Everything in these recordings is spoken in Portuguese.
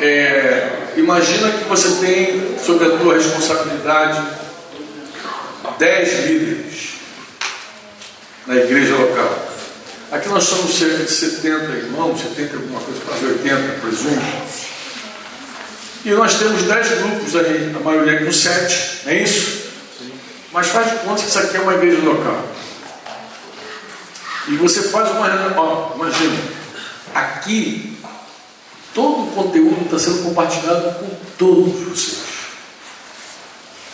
É, imagina que você tem sob a tua responsabilidade dez líderes na igreja local. Aqui nós somos cerca de 70 irmãos, 70 alguma coisa, quase 80, presumo. E nós temos 10 grupos aí, a maioria com 7, é isso? Mas faz de conta que isso aqui é uma igreja local. E você faz uma reunião, imagina, aqui todo o conteúdo está sendo compartilhado com todos vocês.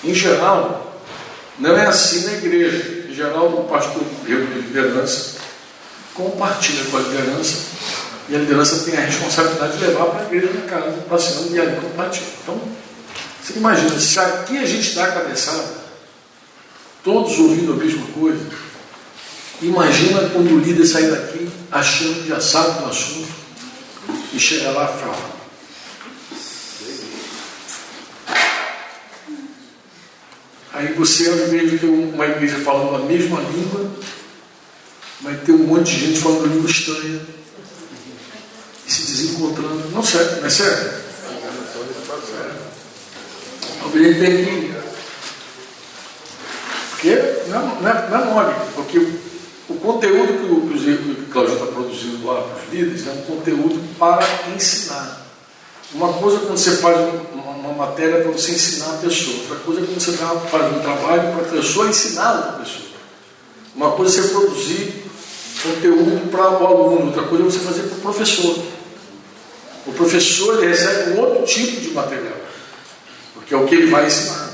Em geral, não é assim na igreja. Em geral, o pastor reúne de liderança, compartilha com a liderança, e a liderança tem a responsabilidade de levar para a igreja na casa, passeando e ali compartilha. Então, você imagina, se aqui a gente dá a cabeçada, todos ouvindo a mesma coisa, Imagina quando o líder sair daqui achando que já sabe do assunto e chega lá e fala. Aí você, ao invés de ter uma igreja falando a mesma língua, vai ter um monte de gente falando língua estranha e se desencontrando. Não, certo, não é certo? Alguém tem que. Porque não é, não é, não é mole, porque o conteúdo que o, que o Claudio está produzindo lá para os líderes é um conteúdo para ensinar. Uma coisa é quando você faz uma, uma matéria para você ensinar a pessoa, outra coisa é quando você faz um trabalho para a pessoa ensinar a pessoa. Uma coisa é você produzir conteúdo para o aluno, outra coisa é você fazer para o professor. O professor ele recebe um outro tipo de material, porque é o que ele vai ensinar.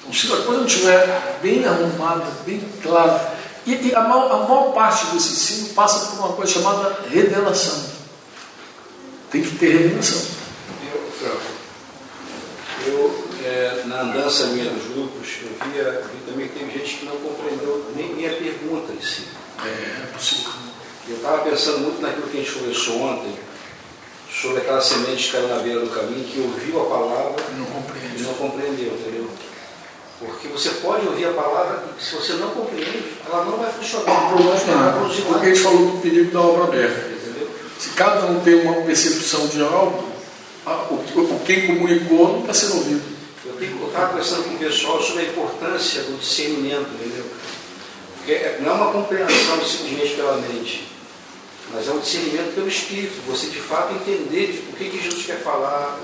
Então, se a coisa não estiver bem arrumada, bem clara, e, e a, maior, a, maior, parte desse ensino passa por uma coisa chamada revelação. Tem que ter revelação. Eu, Franco, eu é, na andança minha nos grupos, eu via, vi também que tem gente que não compreendeu nem minha pergunta em si. É, é possível. Eu estava pensando muito naquilo que a gente conversou ontem, sobre aquela semente que caiu na beira do caminho, que ouviu a palavra não e não compreendeu, entendeu? Porque você pode ouvir a palavra e se você não compreende, ela não vai funcionar. Não vai produzir nada. Porque a gente falou do perigo da obra aberta. Entendeu? Se cada um tem uma percepção de algo, o, quem comunicou não está sendo ouvido. Eu estava conversando com o pessoal sobre a importância do discernimento, entendeu? Porque é, não é uma compreensão simplesmente pela mente, mas é um discernimento pelo Espírito. Você de fato entender o que, que Jesus quer falar,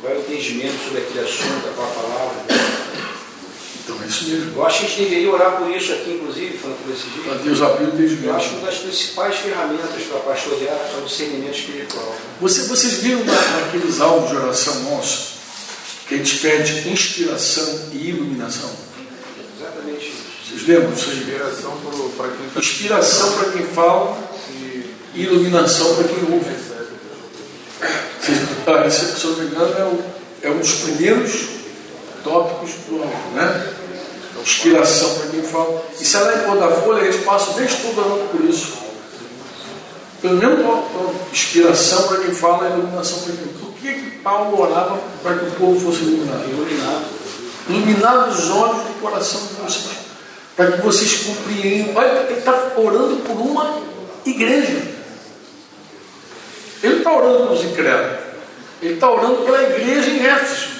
qual é o entendimento sobre aquele assunto, qual a palavra. Então é isso mesmo. Eu acho que a gente deveria orar por isso aqui, inclusive, falando por esse dia. Para Deus abrir o entendimento. Eu acho que uma das principais ferramentas para pastorear é o discernimento espiritual. Você, vocês viram na, naqueles alvos de oração nossos que a gente pede inspiração e iluminação? Exatamente isso. Vocês lembram disso aí? Inspiração para quem tá... Inspiração para quem fala e iluminação para quem ouve. Ah, esse, se eu não me engano, é, o, é um dos primeiros tópicos do alvo, né? Inspiração para quem fala. E se ela é pôr da folha, a gente passa o mês todo orando por isso. Pelo menos inspiração para quem fala e iluminação para quem. Por que, que Paulo orava para que o povo fosse iluminado? Iluminado. Iluminado os olhos do coração de vocês. Para que vocês compreendam. Olha, ele está orando por uma igreja. Ele está orando pelos incrédulos. Ele está orando pela igreja em Éfeso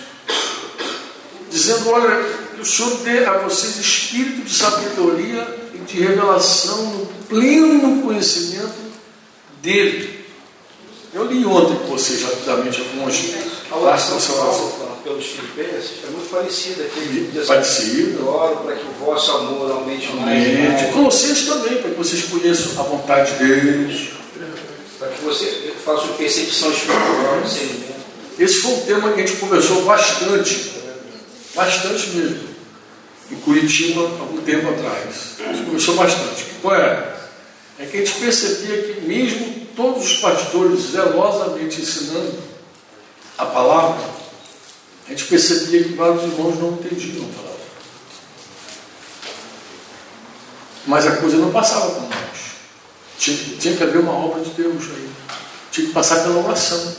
dizendo: Olha, que o Senhor dê a vocês espírito de sabedoria e de revelação no pleno conhecimento dele. Eu li ontem com vocês rapidamente algumas a oração salvação pelos filipenses é muito parecida. Assim, Parecido. Eu oro para que o vosso amor aumente mais. De vocês também, para que vocês conheçam a vontade de Deus. Para que você faça uma percepção espiritual, Esse foi um tema que a gente conversou bastante Bastante mesmo. Em Curitiba, algum tempo atrás. Começou bastante. Qual era? É que a gente percebia que mesmo todos os pastores zelosamente ensinando a palavra, a gente percebia que vários irmãos não entendiam a palavra. Mas a coisa não passava por nós. Tinha, tinha que haver uma obra de Deus aí. Tinha que passar pela oração.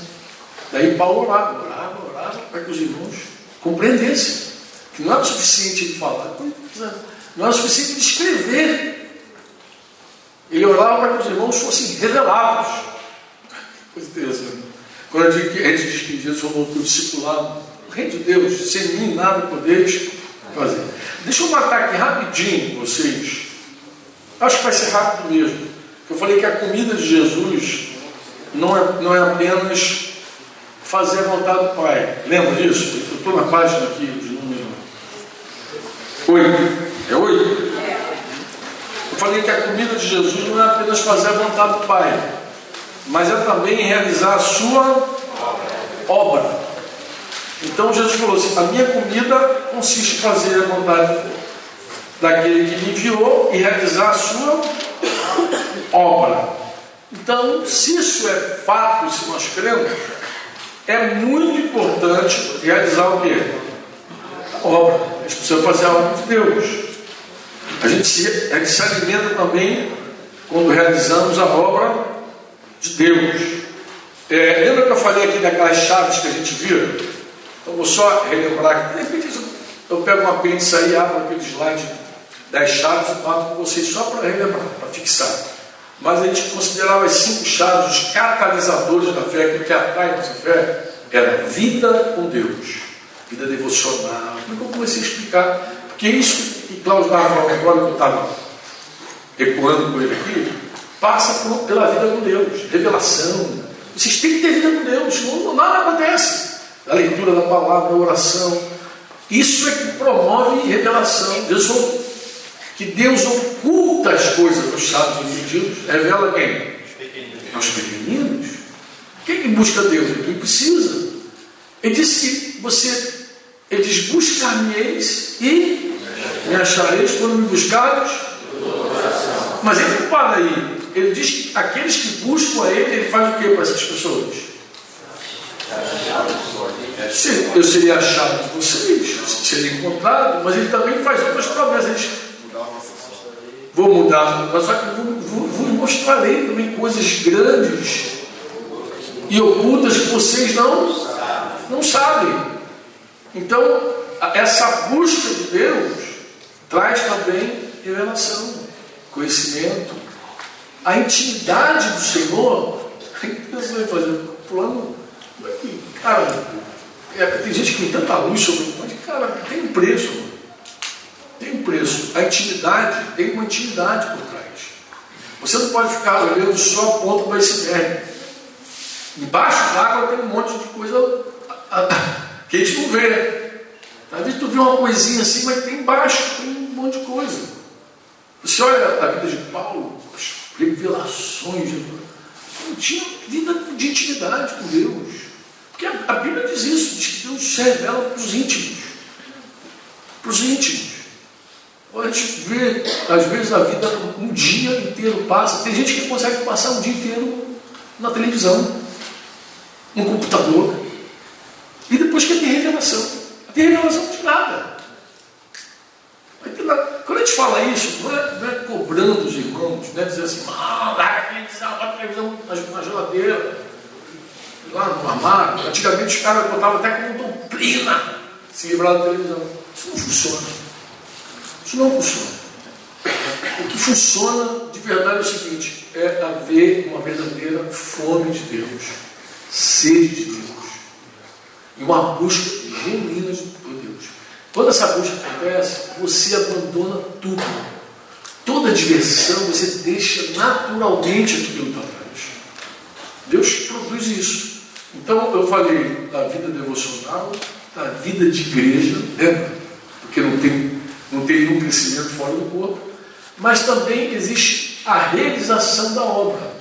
Daí Paulo orava, orava, orava, para que os irmãos compreendessem. Que não é o suficiente ele falar, não é o suficiente ele escrever. Ele orava para que os irmãos fossem revelados. Coisa interessante. Quando a gente, a gente diz que Jesus falou do discipulado, o reino de Deus, sem mim nada podeis fazer. Deixa eu matar aqui rapidinho vocês. Acho que vai ser rápido mesmo. Eu falei que a comida de Jesus não é, não é apenas fazer a vontade do Pai. Lembra disso? Eu estou na página aqui de número 8. É 8? Eu falei que a comida de Jesus não é apenas fazer a vontade do Pai, mas é também realizar a sua obra. Então Jesus falou assim: a minha comida consiste em fazer a vontade daquele que me enviou e realizar a sua obra. Então, se isso é fato, se nós cremos, é muito importante realizar o quê? Obra. A gente precisa fazer a obra de Deus. A gente se, a gente se alimenta também quando realizamos a obra de Deus. É, lembra que eu falei aqui daquelas chaves que a gente viu? Então vou só relembrar que de repente eu pego um apêndice aí, abro aquele slide das chaves e bato com vocês só para relembrar, para fixar. Mas a gente considerava as cinco chaves, os catalisadores da fé, aquilo que atrai nossa fé, era vida com Deus, vida devocional. Como é que eu comecei a explicar? Porque isso que Cláudio estava agora, que eu estava ecoando com ele aqui, passa por, pela vida com Deus, revelação. Vocês têm que ter vida com Deus, senão nada acontece. A leitura da palavra, a oração. Isso é que promove revelação. Deus que Deus oculta as coisas dos sábios entendidos. Revela quem? Os pequeninos. Aos pequeninos. Quem que busca Deus? Quem precisa. Ele disse que você, ele diz, buscar-me-eis e me achareis quando me buscares. Mas ele não para aí. Ele diz que aqueles que buscam a ele, ele faz o que para essas pessoas? Eu seria achado de vocês, seria encontrado, mas ele também faz outras promessas. Vou mudar, mas só que vou mostrarei também coisas grandes e ocultas que vocês não, não sabem. Então, essa busca de Deus traz também revelação, conhecimento, a intimidade do Senhor. Deus vai fazer, plano, cara, é, tem gente que tem tanta luz sobre o mas cara, tem um preço, tem um preço. A intimidade tem uma intimidade por trás. Você não pode ficar olhando só a ponta do iceberg. Embaixo d'água tem um monte de coisa que a gente não vê. Às vezes tu vê uma coisinha assim, mas tem embaixo, tem um monte de coisa. Você olha a vida de Paulo, as revelações, não tinha vida de intimidade com Deus. Porque a, Bíblia diz isso, diz que Deus se revela para os íntimos. Para os íntimos. A gente vê, às vezes, a vida um dia inteiro passa. Tem gente que consegue passar um dia inteiro na televisão, no computador. E depois quer ter revelação. Não tem revelação de nada. Quando a gente fala isso, não é, não é cobrando os irmãos, não é dizer assim, ah, larga a televisão, bota a televisão na, geladeira, lá no armário. Antigamente os caras botavam até como doutrina se livrar da televisão. Isso não funciona. Isso não funciona. O que funciona de verdade é o seguinte: é haver uma verdadeira fome de Deus, sede de Deus, e uma busca genuína por Deus. Quando essa busca acontece, você abandona tudo. Toda diversão você deixa naturalmente aquilo para trás. Deus produz isso. Então eu falei da vida devocional, da vida de igreja, né? porque não tem, não tem nenhum crescimento fora do corpo, mas também existe a realização da obra.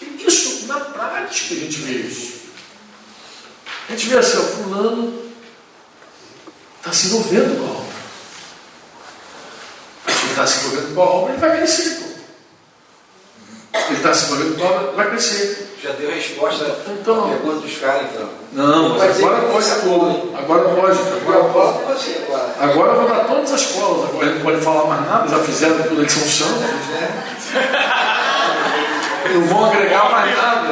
E isso, na prática, a gente vê isso. A gente vê assim, o fulano está se envolvendo com a obra. Se ele está se envolvendo com a obra, ele vai crescer. Pô. Ele está se envolvendo com a obra, vai crescer. Já deu a resposta então, à pergunta dos caras, então. Não, mas agora pode tudo. Agora pode. Agora pode. Agora eu vou dar todas as escolas. Agora ele não pode falar mais nada, já fizeram tudo aqui São Santos. Né? Não vão agregar mais nada.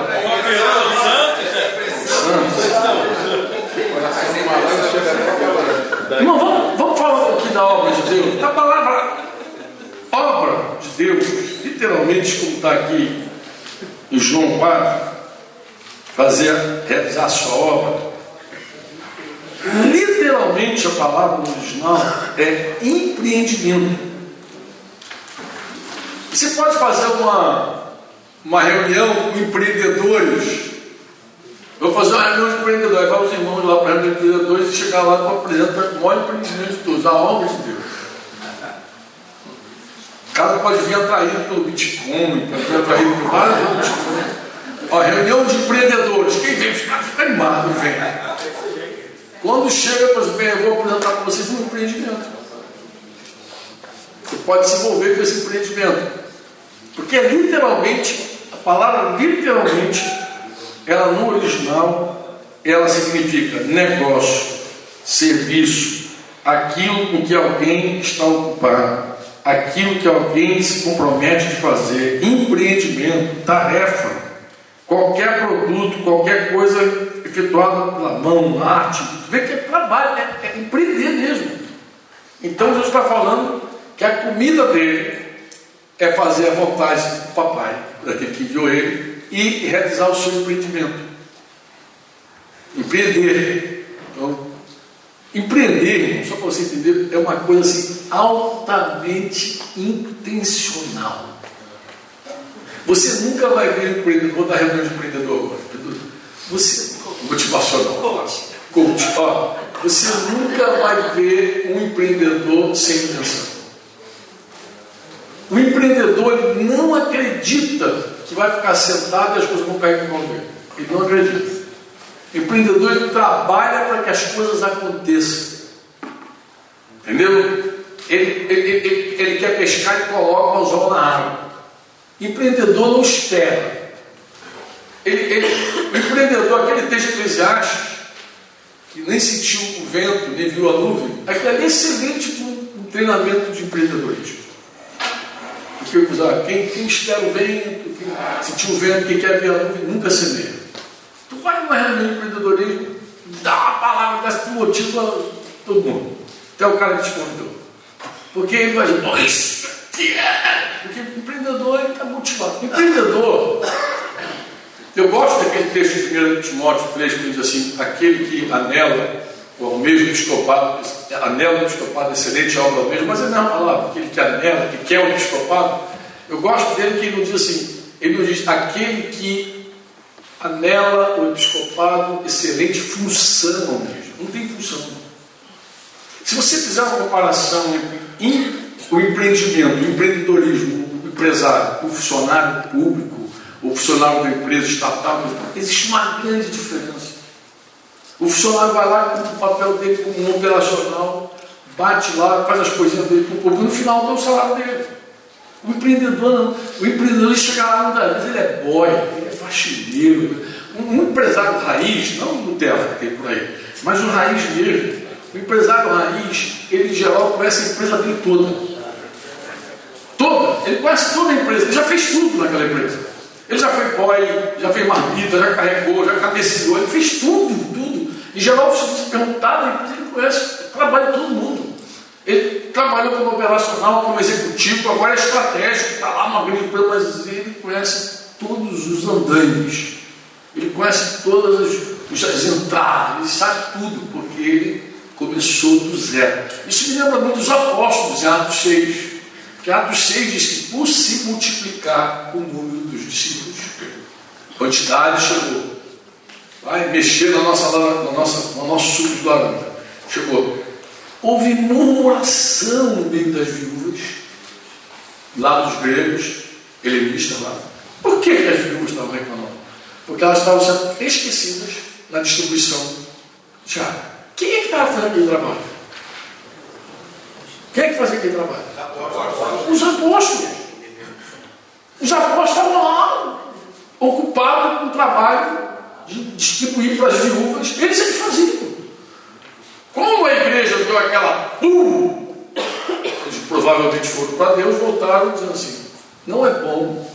Irmão, vamos, vamos falar um pouquinho da obra de Deus. A palavra obra de Deus, literalmente, como está aqui em João 4, fazer, realizar a sua obra. Literalmente a palavra original é empreendimento. Você pode fazer uma, uma reunião com empreendedores. Vou fazer uma reunião de empreendedores, vai os irmãos lá para empreendedores e chegar lá para apresentar o maior empreendimento de todos, a obra de Deus. O cara pode vir atraído pelo Bitcoin, pode vir atraído por várias outras coisas. Reunião de empreendedores. Quem vem fica animado, vem. Quando chega, por exemplo, eu vou apresentar para vocês um empreendimento. Você pode se envolver com esse empreendimento. Porque é literalmente, a palavra literalmente, ela no original, ela significa negócio, serviço, aquilo com que alguém está ocupado, aquilo que alguém se compromete de fazer, empreendimento, tarefa, qualquer produto, qualquer coisa efetuada pela mão, arte, vê que é trabalho, é, é empreender mesmo. Então Jesus está falando que a comida dele é fazer a vontade do papai, daquele que enviou ele, e realizar o seu empreendimento. Empreender. Então, empreender, só para você entender, é uma coisa assim altamente intencional. Você nunca vai ver empreendedor, vou dar reunião de empreendedor agora. Você, motivacional. Coach. Ó, você nunca vai ver um empreendedor sem intenção. O empreendedor não acredita que vai ficar sentado e as coisas vão cair no dele. Ele não acredita. Empreendedor trabalha para que as coisas aconteçam. Entendeu? Ele, ele, ele, ele quer pescar e coloca o anzol na água. Empreendedor não espera. Ele, o empreendedor, aquele texto eclesiástico, que nem sentiu o vento, nem viu a nuvem, aquilo é excelente para um treinamento de empreendedorismo. Porque usar, quem, quem espera o vento, quem sentiu o vento, quem quer ver a nuvem, nunca semeia. Tu vai numa reunião de empreendedorismo, dá uma palavra dessa, tu motiva todo mundo. Até o cara que te convidou. Porque ele vai dizer, isso porque o empreendedor está motivado. Empreendedor, eu gosto daquele texto de 1 Timóteo 3 que diz assim: aquele que anela o mesmo episcopado, anela o episcopado excelente obra mesmo, mas é a mesma palavra, aquele que anela, que quer o episcopado. Eu gosto dele que ele não diz assim, ele não diz aquele que anela o episcopado excelente função mesmo. Não tem função. Se você fizer uma comparação entre o empreendimento, o empreendedorismo, o empresário, o funcionário público, o funcionário da empresa estatal, existe uma grande diferença. O funcionário vai lá, cumpre o papel dele como um operacional, bate lá, faz as coisinhas dele para o povo, no final dá o salário dele. O empreendedor não. O empreendedor chega lá muitas vezes, ele é boy, ele é faxineiro. Um, empresário raiz, não do terra que tem por aí, mas o raiz mesmo. O empresário raiz, ele em geral conhece a empresa dele toda. Toda. Ele conhece toda a empresa, ele já fez tudo naquela empresa. Ele já foi boy, já fez marmita, já carregou, já cabeceou, ele fez tudo, tudo. Em geral, se perguntar, ele conhece, trabalha todo mundo. Ele trabalhou como operacional, como executivo, agora é estratégico, está lá uma grande mas ele conhece todos os andames. Ele conhece todas as, as entradas, ele sabe tudo, porque ele começou do zero. Isso me lembra muito dos apóstolos em Atos 6. Que Atos 6 diz que por se multiplicar o número dos discípulos, quantidade chegou vai mexer na nossa, na nossa, no nosso suco de laranja. Chegou. Houve murmuração no meio das viúvas, lá dos gregos, helenistas lá. Por que, as viúvas estavam reclamando? Porque elas estavam sendo esquecidas na distribuição. Já, quem é que estava fazendo aquele trabalho? Quem é que fazia aquele trabalho? Os apóstolos. Os apóstolos estavam lá, ocupados com o trabalho de distribuir para as viúvas, eles é que faziam. Como a igreja deu aquela pum, eles provavelmente foram para Deus, voltaram dizendo assim: não é bom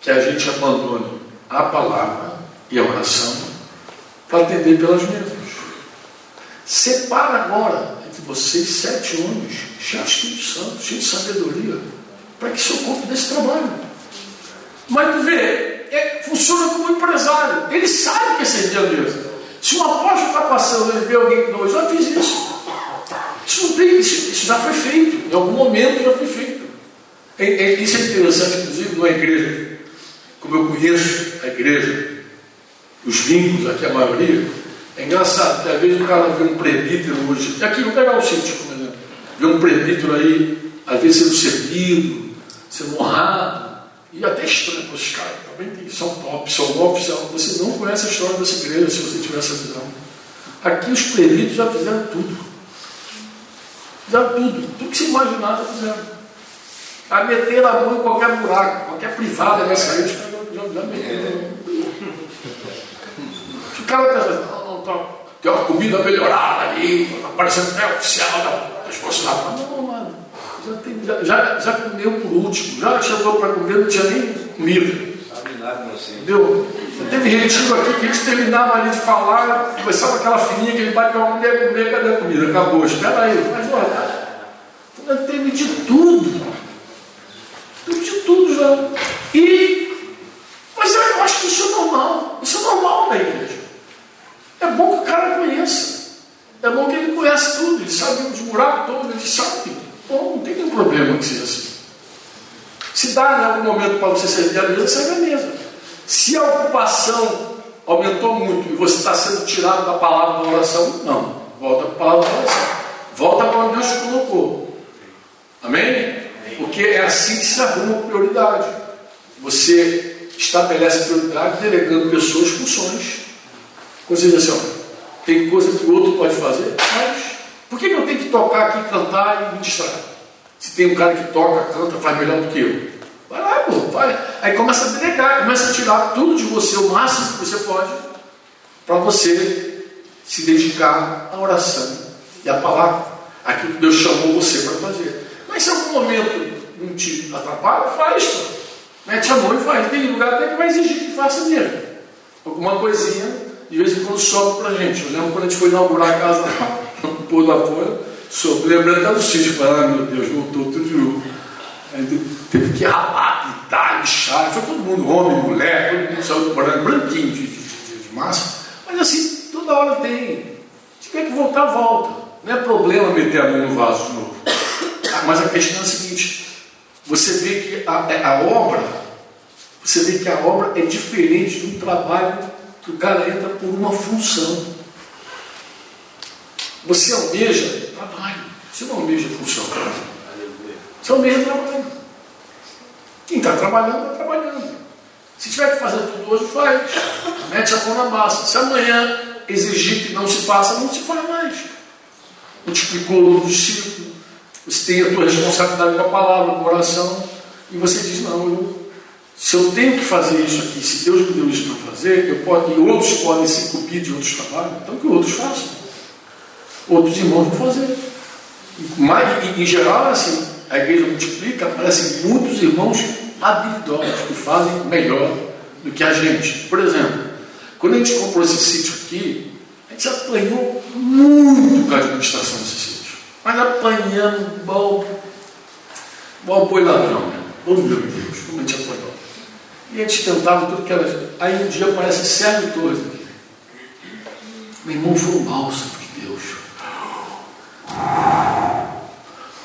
que a gente abandone a palavra e a oração para atender pelas mesmas. Separa agora entre vocês sete homens, de Espírito Santo, cheios de sabedoria, para que se ocupe desse trabalho. Mas tu vê, é, funciona como empresário. Ele sabe que é servir a mesa. Se um apóstolo está passando e vê alguém que não, eu já fiz isso. Isso, tem, isso, isso, já foi feito. Em algum momento já foi feito. É, é, isso é interessante, inclusive, numa igreja. Como eu conheço a igreja, os vínculos aqui, a maioria, é engraçado, às vezes o cara vê um presbítero hoje, aqui vou pegar o sítio como vê um presbítero aí, às vezes sendo servido, sendo honrado, e até para esses caras, também tem, são top, são oficial, você não conhece a história dessa igreja se você tiver essa visão. Aqui os presbíteros já fizeram tudo. Fizeram tudo, tudo que se imaginar já fizeram. A meter a mão em qualquer buraco, qualquer privada nessa aí, os caras já, meteram. O cara não, não, tá, tem uma comida melhorada ali, tá parecendo até oficial das Forças Armadas. Não, não, mano. Já, tem, já, já, já, comeu por último, já chegou para comer, não tinha nem comida. Entendeu? Teve retiro aqui que a gente terminava ali de falar, começava aquela fininha que ele bateu uma mulher comer, cadê a comida? Acabou, espera aí. Mas olha, teve de tudo. Teve de tudo já. E, mas eu acho que isso é normal. Isso é normal na igreja. É bom que o cara conheça. É bom que ele conhece tudo, ele sabe os buracos todos, ele sabe. Bom, não tem nenhum problema que seja assim. Se dá em algum momento para você servir a mesa, serve a mesa. Se a ocupação aumentou muito e você está sendo tirado da palavra da oração, não. Volta para a palavra da oração. Volta para onde Deus te colocou. Amém? Porque é assim que se arruma prioridade. Você estabelece prioridade delegando pessoas funções. Ou seja, assim, ó, tem coisa que o outro pode fazer, mas por que eu tenho que tocar aqui, cantar e ministrar? Se tem um cara que toca, canta, faz melhor do que eu. Vai lá, pô, vai. Aí começa a delegar, começa a tirar tudo de você, o máximo que você pode, para você se dedicar à oração e à palavra. Aquilo que Deus chamou você para fazer. Mas se algum momento não te atrapalha, faz, pô. Mete a mão e faz. Tem lugar até que vai exigir que faça mesmo. Alguma coisinha, de vez em quando sobe para gente. Eu lembro quando a gente foi inaugurar a casa pôr da folha, soube, lembrando até do sítio, falando, ah, meu Deus, voltou tudo de novo. Aí teve que ralar, pintar, lixar, foi todo mundo, homem, mulher, todo mundo saiu branco, branquinho de, de, de, de, massa. Mas assim, toda hora tem. Se tiver que voltar, volta. Não é problema meter a mão no vaso de novo. Mas a questão é a seguinte: você vê que a, é, a obra, você vê que a obra é diferente de um trabalho que o cara entra por uma função. Você almeja trabalho, você não almeja função. Você almeja trabalho. Quem está trabalhando, está trabalhando. Se tiver que fazer tudo hoje, faz. Mete a mão na massa. Se amanhã exigir que não se faça, não se faz mais. Multiplicou o número de ciclo. Você tem a tua responsabilidade com a palavra, com a oração. E você diz, não, eu, se eu tenho que fazer isso aqui, se Deus me deu isso para fazer, eu posso, e outros podem se copir de outros trabalhos, então que outros façam. Outros irmãos vão fazer. Mas, em geral, assim, a igreja multiplica, aparecem muitos irmãos habilidosos que fazem melhor do que a gente. Por exemplo, quando a gente comprou esse sítio aqui, a gente apanhou muito com a administração desse sítio. Mas apanhando bom, bom boi ladrão, né? Oh meu Deus, como a gente apanhou. E a gente tentava tudo que era. Aí um dia aparece Sérgio Torres aqui. Meu irmão foi um bálsamo de Deus.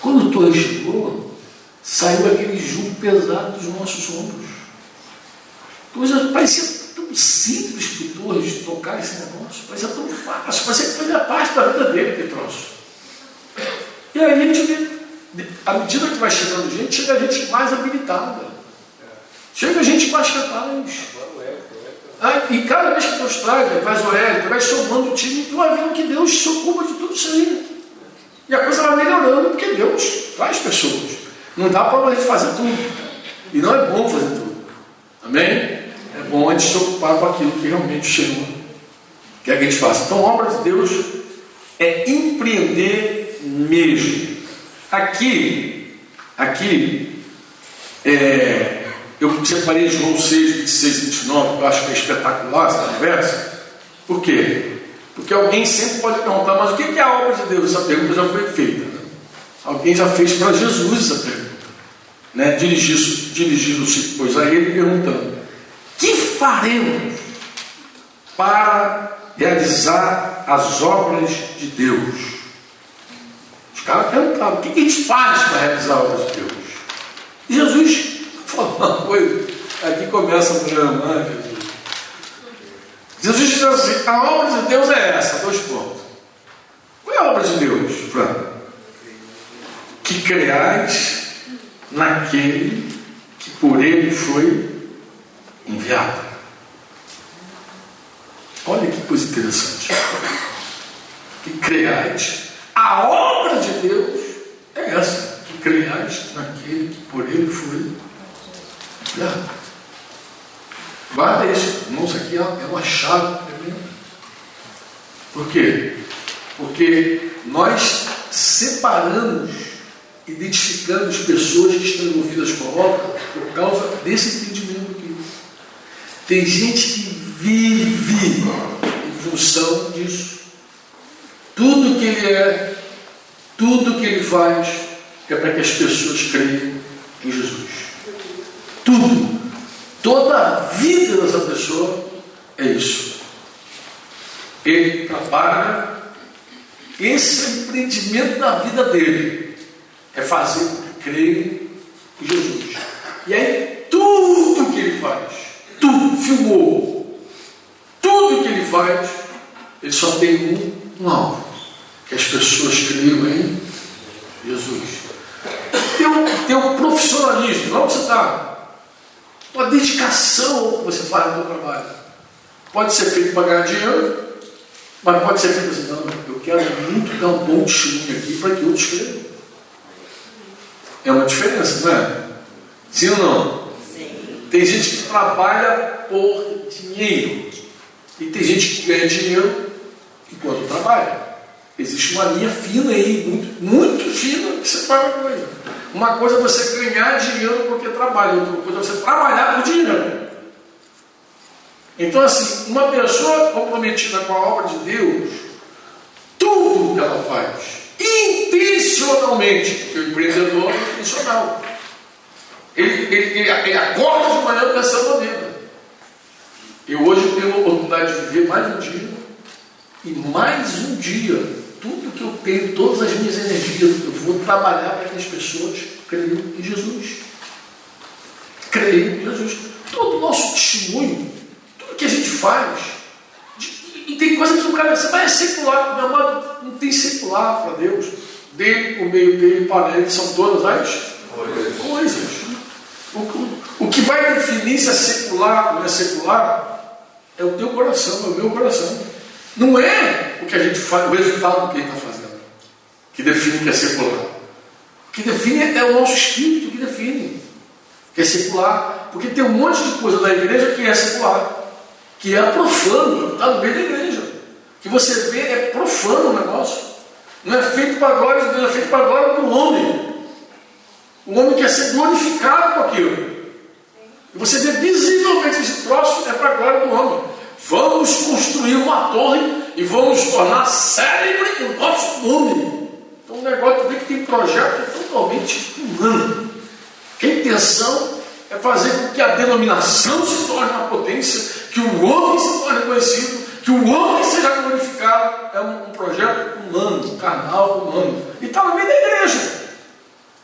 Quando Torres chegou, saiu aquele jugo pesado dos nossos ombros. Coisa parecia tão simples que Torres tocar esse negócio, parecia tão fácil, parecia que fazia parte da vida dele aquele. E aí a gente à medida que vai chegando gente, chega gente mais habilitada. Chega gente mais capaz. Ah, e cada vez que Deus traz, traz o Hélio, vai somando o time, tu vai vendo que Deus se ocupa de tudo isso aí. E a coisa vai melhorando, porque Deus traz pessoas. Não dá para a gente fazer tudo. E não é bom fazer tudo. Amém? É bom a gente se ocupar com aquilo que realmente chama. Que, é que a gente faça. Então, obra de Deus é empreender mesmo. Aqui, aqui, é, eu separei João 6, 26 e 29, que eu acho que é espetacular essa conversa. Por quê? Porque alguém sempre pode perguntar, mas o que é a obra de Deus? Essa pergunta já foi feita. Né? Alguém já fez para Jesus essa pergunta. Né? Dirigindo-se, pois, a ele perguntando: Que faremos para realizar as obras de Deus? Os caras perguntavam: o que a gente faz para realizar as obras de Deus? E Jesus falou uma coisa, aqui começa a drama, Jesus. Jesus diz assim: a obra de Deus é essa, dois pontos. Qual é a obra de Deus, Fran? Que creais naquele que por ele foi enviado. Olha que coisa interessante. Que creais. A obra de Deus é essa. Que creais naquele que por ele foi enviado. Guarda isso. Irmãos, aqui é uma chave tremenda. Por quê? Porque nós separamos, identificamos pessoas que estão envolvidas com a obra por causa desse entendimento aqui. Tem gente que vive em função disso. Tudo que ele é, tudo que ele faz, é para que as pessoas creiam em Jesus. Tudo. Toda a vida dessa pessoa é isso. Ele trabalha, esse é empreendimento da vida dele. É fazer creiam em Jesus. E aí, tudo que ele faz, tudo, filmou, tudo que ele faz, ele só tem um, um alvo, que as pessoas creiam em Jesus. Tem tem um profissionalismo, não você está. Uma dedicação que você faz no seu trabalho. Pode ser feito para ganhar dinheiro, mas pode ser feito assim, não, eu quero muito dar um bom testemunho aqui para que outros creiam. É uma diferença, não é? Sim ou não? Sim. Tem gente que trabalha por dinheiro. E tem gente que ganha dinheiro enquanto trabalha. Existe uma linha fina aí, muito, muito fina, que separa a coisa. Uma coisa é você ganhar dinheiro porque trabalha, outra coisa é você trabalhar por dinheiro. Então, assim, uma pessoa comprometida com a obra de Deus, tudo que ela faz, intencionalmente, porque o empreendedor é intencional. Ele, ele, ele, ele acorda de manhã pensando na vida. Eu hoje tenho a oportunidade de viver mais um dia, e mais um dia, tudo que eu tenho, todas as minhas energias, eu vou trabalhar para que as pessoas creiam em Jesus. Creiam em Jesus. Todo o nosso testemunho, tudo que a gente faz, e tem coisa que o cara diz, mas é secular, meu amado, não tem secular para Deus. Dele, por meio dele, para ele, são todas as coisas. O, o que vai definir se é secular ou não é secular é o teu coração, é o meu coração. Não é o que a gente faz, o resultado do que a gente está fazendo, que define o que é secular. O que define é o nosso espírito que define que é secular. Porque tem um monte de coisa da igreja que é secular, que é profano, está no meio da igreja. Que você vê é profano o negócio. Não é feito para a glória de Deus, é feito para a glória do homem. O homem quer ser glorificado com aquilo. E você vê visivelmente esse troço é para a glória do homem. Vamos construir uma torre e vamos tornar célebre o nosso nome. Então o negócio vê que tem projeto totalmente humano. Que a intenção é fazer com que a denominação se torne uma potência, que o homem se torne conhecido, que o homem seja glorificado. É um, um projeto humano, um canal humano. E está no meio da igreja.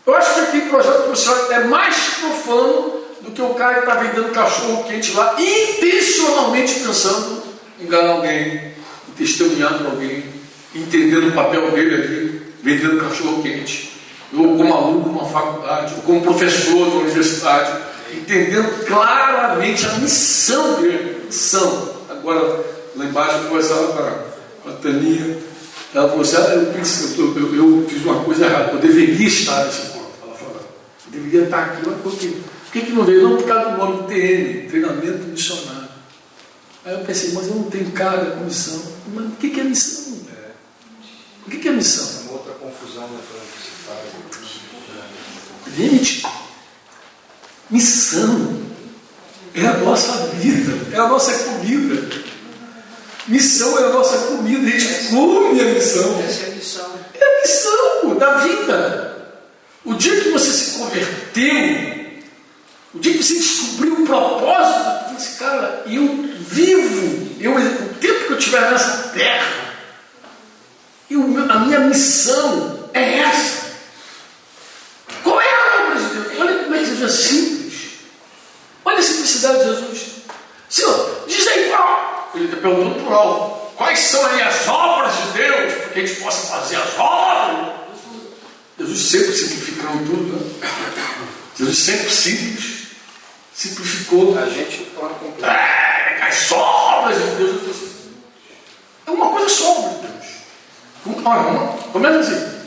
Eu acho que aquele projeto profissional é mais profano do que o cara que está vendendo cachorro quente lá, intencionalmente pensando em enganar alguém, em testemunhar para alguém, entendendo o papel dele aqui, vendendo cachorro quente, ou como aluno de uma faculdade, ou como professor de universidade, entendendo claramente a missão dele, missão. Agora, lá embaixo, eu conversava com a Taninha, ela falou assim, ah, eu, eu, eu, fiz uma coisa errada, eu deveria estar nesse ponto. Ela falou, eu deveria estar aqui, mas por quê? Que, que não veio? Não por causa do nome TN, treinamento missionário. Aí eu pensei, mas eu não tenho cara com missão. Mas o que, que é missão? É. O que, que é missão? É uma outra confusão né, que se faz. Gente, missão é a nossa vida, é a nossa comida. Missão é a nossa comida, a gente come a missão. Essa é a missão. É a missão da vida. O dia que você se converteu, o dia que você descobriu o propósito falei assim, cara, eu vivo, eu, o tempo que eu estiver nessa terra, eu, a minha missão é essa. Qual é a obra de Deus? Olha como é que Jesus é simples. Olha a simplicidade de Jesus. Senhor, diz aí qual. Ele está perguntando por algo. Quais são aí as obras de Deus? Para que a gente possa fazer as obras. Jesus sempre simplificando tudo, né? Jesus sempre simples. Simplificou. A gente torna complexo. É, as obras de Deus. É uma coisa só, meu Deus. Olha, começa assim.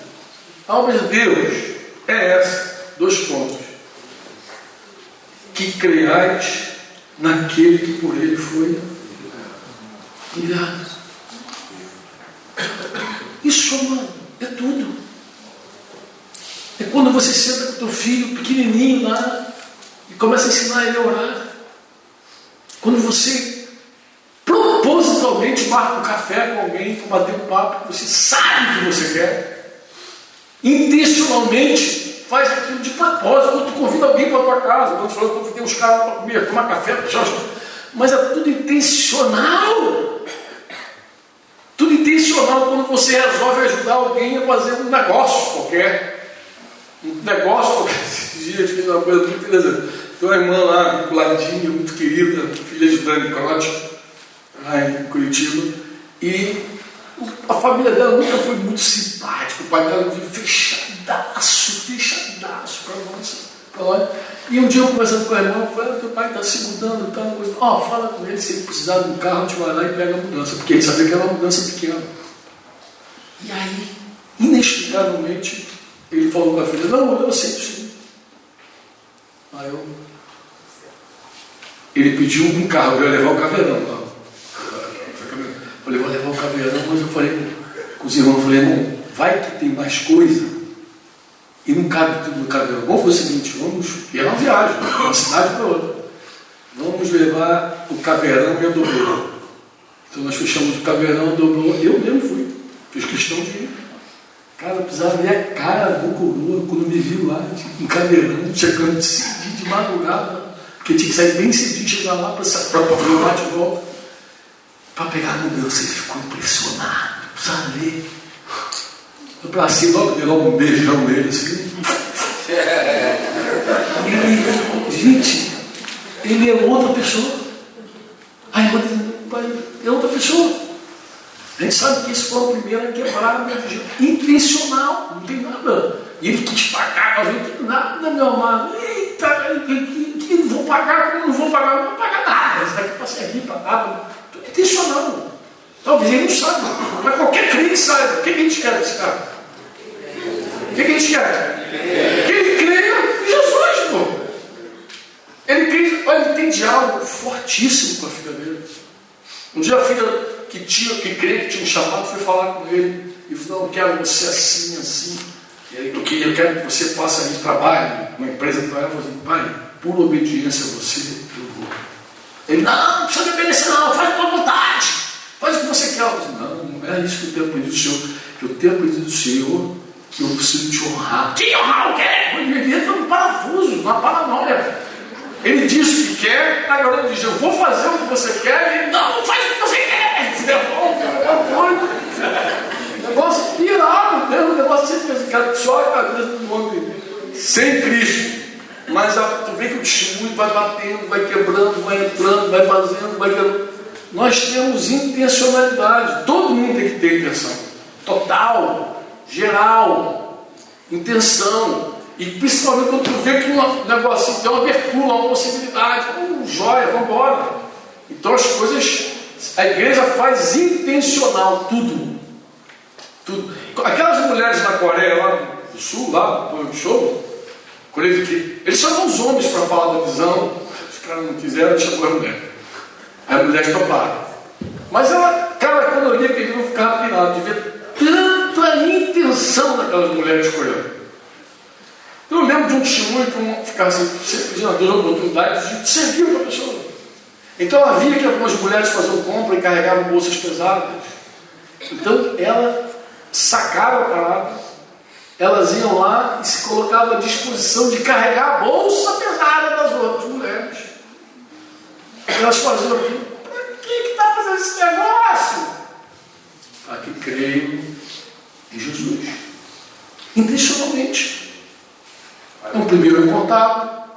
A obra de Deus é essa. Dois pontos. Que creais naquele que por ele foi enviado. Isso, mano, é tudo. É quando você senta com teu filho pequenininho lá e começa a ensinar ele a orar. Quando você propositalmente marca um café com alguém para bater um papo, você sabe o que você quer. Intencionalmente faz aquilo de propósito. Quando tu convida alguém para a tua casa, quando tu falou que convidei uns caras para comer, tomar café, mas é tudo intencional. Tudo intencional quando você resolve ajudar alguém a fazer um negócio qualquer. Um negócio qualquer. Esses dias eu fiz uma coisa muito interessante. Tem uma irmã lá, Guladinha, muito querida, filha de Dani Crote, lá em Curitiba. E a família dela nunca foi muito simpática. O pai dela veio fechadaço, fechadaço para nós. Pra. E um dia eu conversando com a irmã, eu falei, teu pai está se mudando, tá? Ó, oh, fala com ele, se ele precisar de um carro, gente vai lá e pega a mudança, porque ele sabia que era uma mudança pequena. E aí, inexplicavelmente, ele falou com a filha, não, eu aceito sim. Aí eu. Ele pediu um carro, eu ia levar o caveirão lá. Eu falei, vou levar o caveirão, mas eu falei com os irmãos, eu falei, irmão, vai que tem mais coisa e não cabe tudo no caveirão. Vamos fazer o seguinte, vamos, e era uma viagem, uma cidade para outra. Vamos levar o caveirão e a dobrou. Então nós fechamos o caveirão, dobrou, eu mesmo fui, fiz questão de ir. Cara, eu precisava ver a cara do coroa quando me viu lá, em caveirão, chegando de de madrugada, porque tinha que sair bem cedinho, chegar lá para voltar de volta, para pegar a mudança. Ele ficou impressionado, ver. Eu passei logo, dei logo um beijão nele assim. Ele, gente, ele é outra pessoa. A irmã é outra pessoa. A gente sabe que esse foi o primeiro a quebrar a minha vida. Intencional, não tem nada. Ele quis pagar, não tem nada, meu amado. Eita, que, que não vou pagar, como não vou pagar, não vou pagar nada. Isso daqui para aqui, para lá. Intencional. Talvez ele não saiba, mas qualquer crente saiba. O que a gente quer desse cara? O que a gente quer? Que ele creia em Jesus, pô. Ele, crê, ele tem diálogo fortíssimo com a filha dele. Um dia a filha que, tinha, que crê que tinha um chamado foi falar com ele e falou, não, eu quero você assim, assim. Eu, eu quero que você faça aí trabalho, uma empresa para ela, assim, pai, por obediência a você, eu vou. Ele, não, não precisa me obedecer não, faz a tua vontade, faz o que você quer. Eu disse, não, não é isso que eu tenho aprendido do Senhor. Eu tenho aprendido do Senhor que eu preciso te honrar. Que honrar o quê? Ele entra no parafuso, na paranoia. Ele diz o que quer, agora ele diz, eu vou fazer o que você quer, ele não, faz o que você quer. É o doido. Negócio pirado, um negócio sempre cara, só a cabeça do homem sem Cristo. Mas a, tu vê que o testemunho vai batendo, vai quebrando, vai entrando, vai fazendo, vai quebrando. Nós temos intencionalidade, todo mundo tem que ter intenção. Total, geral, intenção. E principalmente quando tu vê que um negócio tem uma abertura, uma possibilidade, um joia, vamos embora. Então as coisas, a igreja faz intencional tudo. Tudo. Aquelas mulheres na Coreia, lá do sul, lá no show, eles chamam os homens para falar da visão, os caras não quiseram, chamou a mulher. Aí a mulher toparam. Mas ela, cara, quando eu li aquele não ficava pirado de ver tanta intenção daquelas mulheres escolhendo. Eu lembro de um testemunho que um ficasse pedindo a Deus a oportunidade de servir uma pessoa. Então ela via que algumas mulheres faziam compra e carregavam bolsas pesadas. Então ela sacava a parada, elas iam lá e se colocavam à disposição de carregar a bolsa pesada das outras mulheres. Elas faziam aquilo. Para que está fazendo esse negócio? Para que creio em Jesus. Intencionalmente. É um primeiro contato.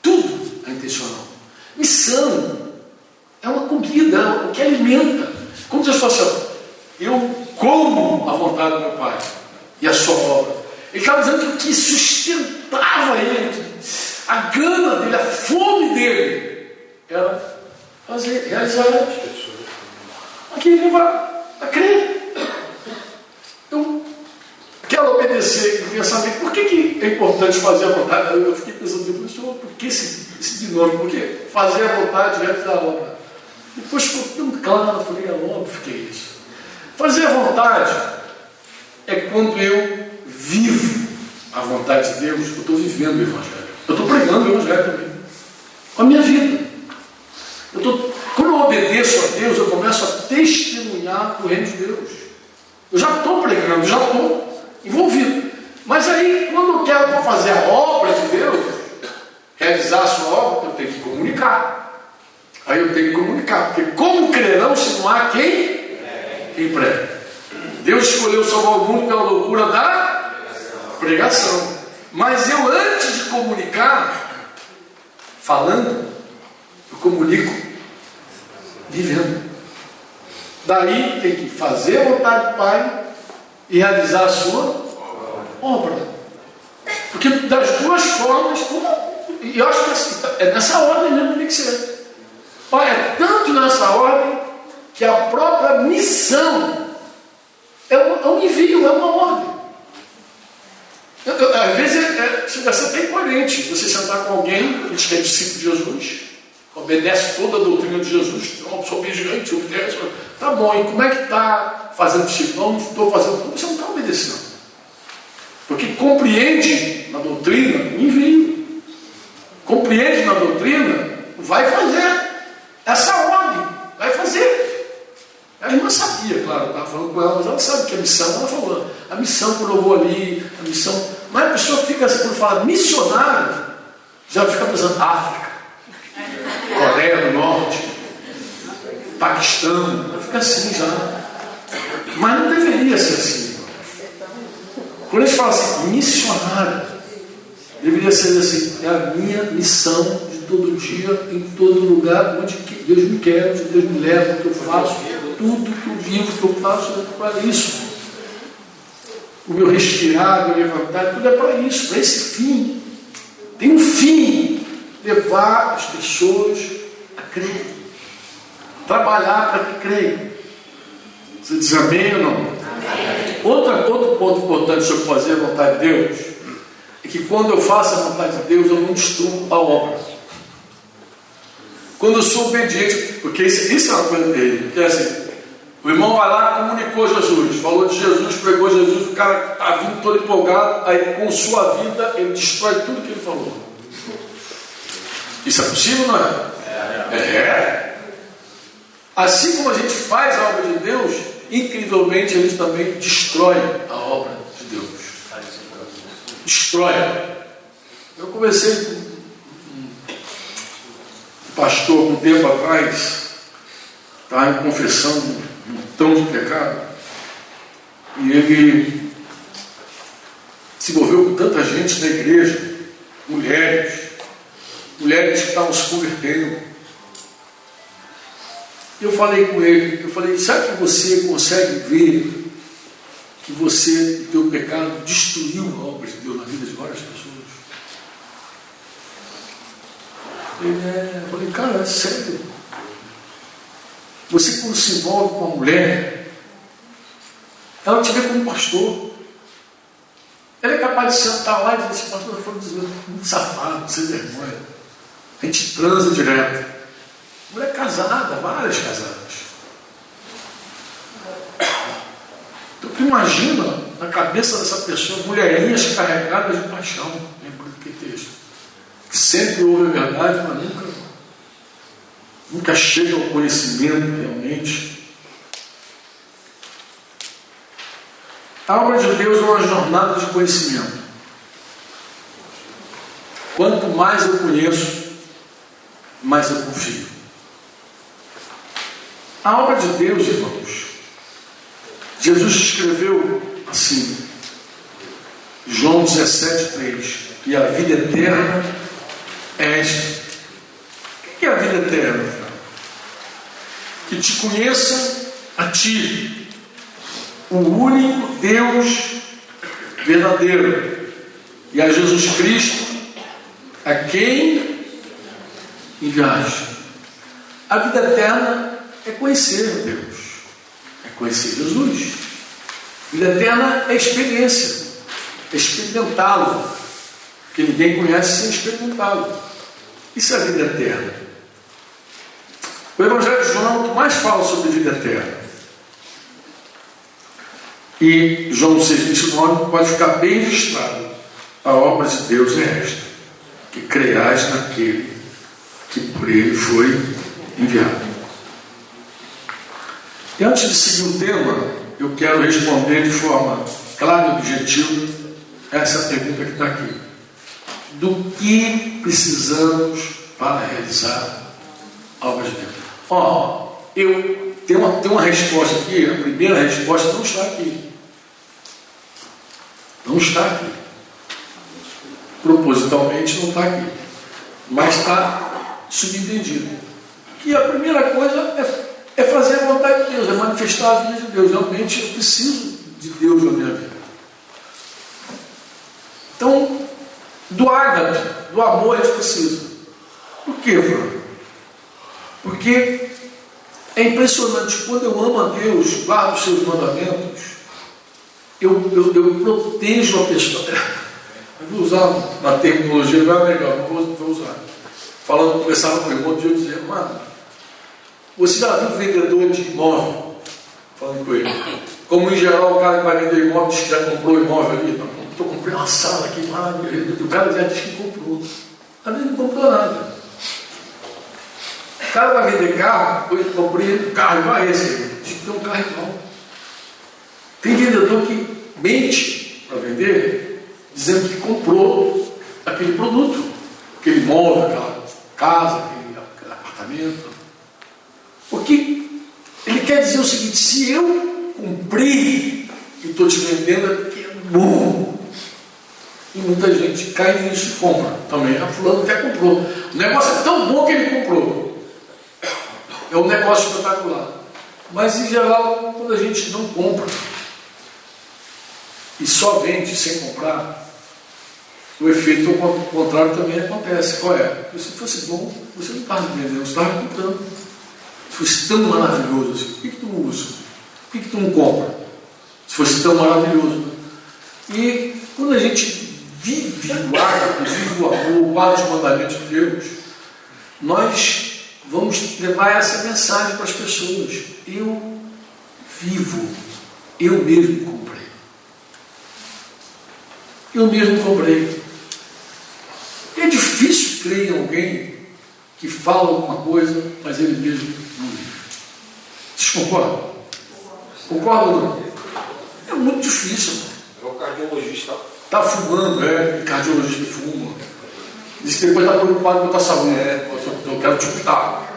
Tudo é intencional. Missão é uma comida, é o que alimenta. Como Deus fala assim, eu como a vontade do meu Pai e a sua obra. Ele estava dizendo que o que sustentava ele, a gana dele, a fome dele, era fazer, realizar aquilo levar a crer. Eu quero obedecer e pensamento. Por que, que é importante fazer a vontade? Eu fiquei pensando por que esse, esse dinâmico? Por que fazer a vontade e realizar a obra? Depois ficou tão claro, falei, é óbvio que é isso. Fazer a vontade é quando eu vivo a vontade de Deus, eu estou vivendo o Evangelho. Eu estou pregando o Evangelho também. Com a minha vida. Eu tô, quando eu obedeço a Deus, eu começo a testemunhar o reino de Deus. Eu já estou pregando, já estou envolvido. Mas aí, quando eu quero fazer a obra de Deus, realizar a sua obra, eu tenho que comunicar. Aí eu tenho que comunicar, porque como crerão se não há quem? Quem prega. Deus escolheu salvar o mundo pela loucura da pregação. Mas eu, antes de comunicar, falando, eu comunico vivendo. Daí tem que fazer a vontade do Pai e realizar a sua obra. Porque das duas formas, e eu acho que assim, é nessa ordem mesmo que tem que ser. É tanto nessa ordem que a própria missão é um, é um envio, é uma ordem. Eu, eu, às vezes é, é, chega a ser até incoerente você sentar com alguém que diz que é discípulo de Jesus, obedece toda a doutrina de Jesus, uma pessoa obediente, obedece. Tá bom, e como é que está fazendo discípulo? Não estou fazendo, você não está obedecendo. Porque compreende na doutrina o envio. Compreende na doutrina, vai fazer. Essa ordem, vai fazer. A irmã sabia, claro, estava falando com ela, mas ela sabe que a missão, ela falou, a missão quando eu vou ali, a missão. Mas a pessoa fica assim, quando fala missionário, já fica pensando África, Coreia do Norte, Paquistão, ela fica assim já. Mas não deveria ser assim. Quando a gente fala assim, missionário, deveria ser assim, é a minha missão todo dia, em todo lugar, onde Deus me quer, onde Deus me leva, o que eu faço, tudo que eu vivo, que eu faço é para isso. O meu respirar, o meu levantar, tudo é para isso, para esse fim. Tem um fim, levar as pessoas a crer. Trabalhar para que creiam. Você diz amém ou não? Amém. Outra, outro ponto importante sobre fazer a vontade de Deus é que quando eu faço a vontade de Deus, eu não destruo a obra. Quando eu sou obediente, porque isso, isso é uma coisa dele, que é assim, o irmão vai lá, comunicou Jesus, falou de Jesus, pregou Jesus, o cara está vindo todo empolgado, aí com sua vida ele destrói tudo que ele falou. Isso é possível, não é? É. Assim como a gente faz a obra de Deus, incrivelmente a gente também destrói a obra de Deus. Destrói. Eu conversei com um pastor um tempo atrás, estava em confessão tão de pecado. E ele se envolveu com tanta gente na igreja, mulheres, mulheres que estavam se convertendo. Eu falei com ele, eu falei, sabe que você consegue ver que você, o teu pecado, destruiu a obra de Deus na vida de várias pessoas? Ele é, eu falei, cara, é sério. Você quando se envolve com uma mulher, ela te vê como pastor. Ela é capaz de sentar lá e dizer assim, pastor, foi muito safado, sem vergonha. A gente transa direto. Mulher casada, várias casadas. Então tu imagina na cabeça dessa pessoa mulherinhas carregadas de paixão, lembra do que texto. Que sempre ouve a verdade, mas nunca nunca chega ao conhecimento realmente. A obra de Deus é uma jornada de conhecimento. Quanto mais eu conheço, mais eu confio. A obra de Deus, irmãos, Jesus escreveu assim, João 17, 3, e a vida eterna é esta. O que é a vida eterna? Que te conheça a ti, o único Deus verdadeiro, e a Jesus Cristo, a quem enviaste. A vida eterna é conhecer Deus, é conhecer Jesus. Vida eterna é experiência, é experimentá-lo, que ninguém conhece sem experimentá-lo. Isso é a vida eterna. O Evangelho de João é mais fala sobre vida eterna. E João 6,29 pode ficar bem registrado. A obra de Deus é esta: que creias naquele que por ele foi enviado. E antes de seguir o tema, eu quero responder de forma clara e objetiva essa pergunta que está aqui. Do que precisamos para realizar a obra de Deus? Ó, eu tenho uma, tenho uma resposta aqui, a primeira resposta não está aqui. Não está aqui. Propositalmente não está aqui. Mas está subentendido. Que a primeira coisa é, é fazer a vontade de Deus, é manifestar a vida de Deus. Realmente eu preciso de Deus na minha vida. Então, do ágape, do amor gente precisa. Por quê, Fran? Porque é impressionante, quando eu amo a Deus, guardo os seus mandamentos, eu, eu, eu protejo a pessoa. Eu vou usar uma terminologia, não é legal, não vou, vou usar. Falando, conversava com o irmão, eu dizia, mano, você já viu vendedor de imóvel? Falando com ele. Como em geral o cara que vai vender imóvel diz que já comprou imóvel ali, estou comprando uma sala aqui, maravilhosa. O cara já diz que comprou. Às vezes não comprou nada. O cara vai vender carro, eu comprei um carro igual esse, diz que tem um carro igual. Tem vendedor que mente para vender, dizendo que comprou aquele produto, aquele imóvel, aquela casa, aquele, apartamento. Porque ele quer dizer o seguinte: se eu cumprir e estou te vendendo, é porque é bom. E muita gente cai nisso e compra também. A fulano até comprou. O negócio é tão bom que ele comprou. É um negócio espetacular. Mas em geral, quando a gente não compra, e só vende sem comprar, o efeito contrário também acontece. Qual é? Se fosse bom, você não estava vendendo, você estava comprando. Se fosse tão maravilhoso assim, por que, que tu não usa? Por que, que tu não compra? Se fosse tão maravilhoso. E quando a gente vive o ágape, vive o amor, guarda os mandamentos de Deus, nós vamos levar essa mensagem para as pessoas. Eu vivo, eu mesmo comprei. Eu mesmo comprei. É difícil crer em alguém que fala alguma coisa, mas ele mesmo não vive. Vocês concordam? Concordam ou não? É muito difícil. Mano. É o cardiologista. Está fumando, é, cardiologista fuma. Diz que depois está preocupado com tua saúde. É. Eu quero te cuidar.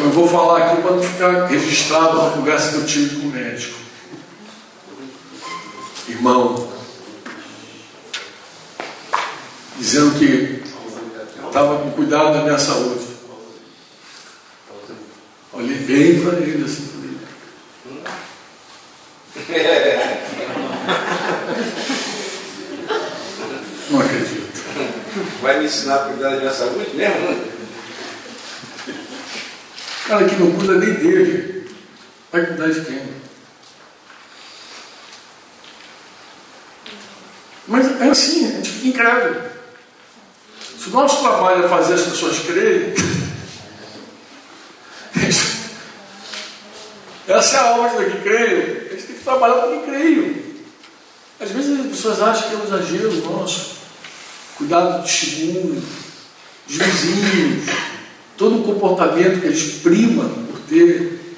Eu vou falar aqui para não ficar registrado a conversa que eu tive com o médico. Irmão, dizendo que estava com cuidado da minha saúde. Olhei bem para ele assim, Não acredito. Vai me ensinar a cuidar da minha saúde mesmo? Cara que não cuida nem dele, vai cuidar de quem? Mas é assim, a gente fica incrédulo. Se o nosso trabalho é fazer as pessoas crerem, essa é a obra que creio. A gente tem que trabalhar para que creio. Às vezes as pessoas acham que é um exagero nosso. Cuidado do testemunho, dos vizinhos, todo o comportamento que a gente prima por ter,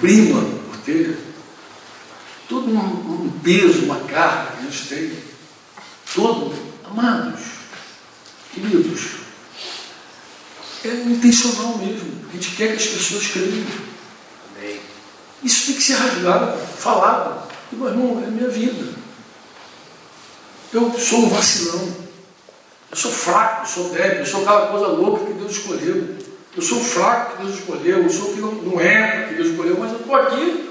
prima por ter, todo um, um peso, uma carga que a gente tem, todo, amados, queridos, é, intencional mesmo. A gente quer que as pessoas creiam. Isso tem que ser rasgado, falado. E, meu irmão, é minha vida. Eu sou um vacilão. Eu sou fraco, eu sou débil, eu sou aquela coisa louca que Deus escolheu. Eu sou fraco que Deus escolheu, eu sou o que não, não é que Deus escolheu, mas eu estou aqui.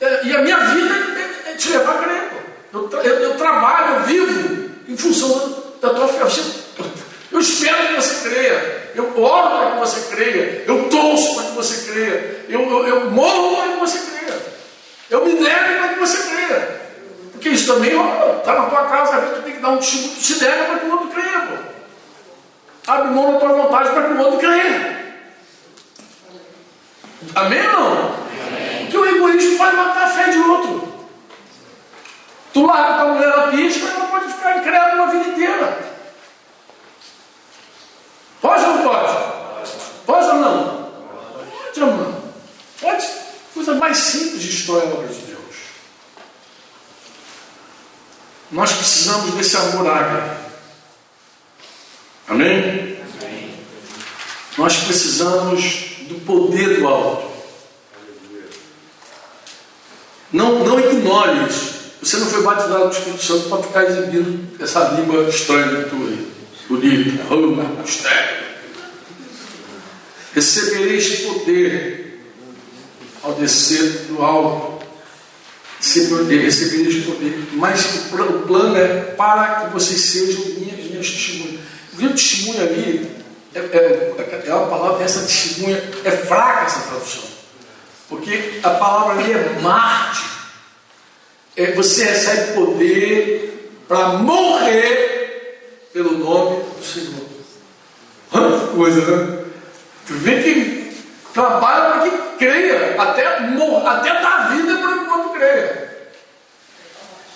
É, e a minha vida é, é te levar a crer. Eu, eu, eu, trabalho, eu vivo em função da tua fé. Eu espero que você creia. Eu oro para que você creia. Eu torço para que você creia. Eu, eu, eu morro para que você creia. Eu me nego para que você creia. Porque isso também está na tua casa, a gente tem que dar um testemunho. Tu se nega para que o outro creia. Pô. Abre mão da tua vontade para que o outro creia. Amém ou não? Porque o egoísmo pode matar a fé de outro. Tu larga tua mulher na pista, ela pode ficar incrédula uma vida inteira. Pode ou não pode? Pode ou não? Pode ou não? Pode. Coisa mais simples de história da obra de Deus. Nós precisamos desse amor ágape. Amém? Amém? Nós precisamos do poder do alto. Não, não ignore isso. Você não foi batizado no Espírito Santo para ficar exibindo essa língua estranha tua aí. Bonita, roma, estéreo. Recebereis poder ao descer do alto. Recebereis poder. Mas o plano é para que vocês sejam minhas, minhas testemunhas. O testemunha ali é, é, é uma palavra, essa testemunha é fraca essa tradução. Porque a palavra ali é Marte é, você recebe poder para morrer pelo nome do Senhor. Que coisa, né? Tu vê que trabalha para que creia, até, até dar vida para que o outro creia.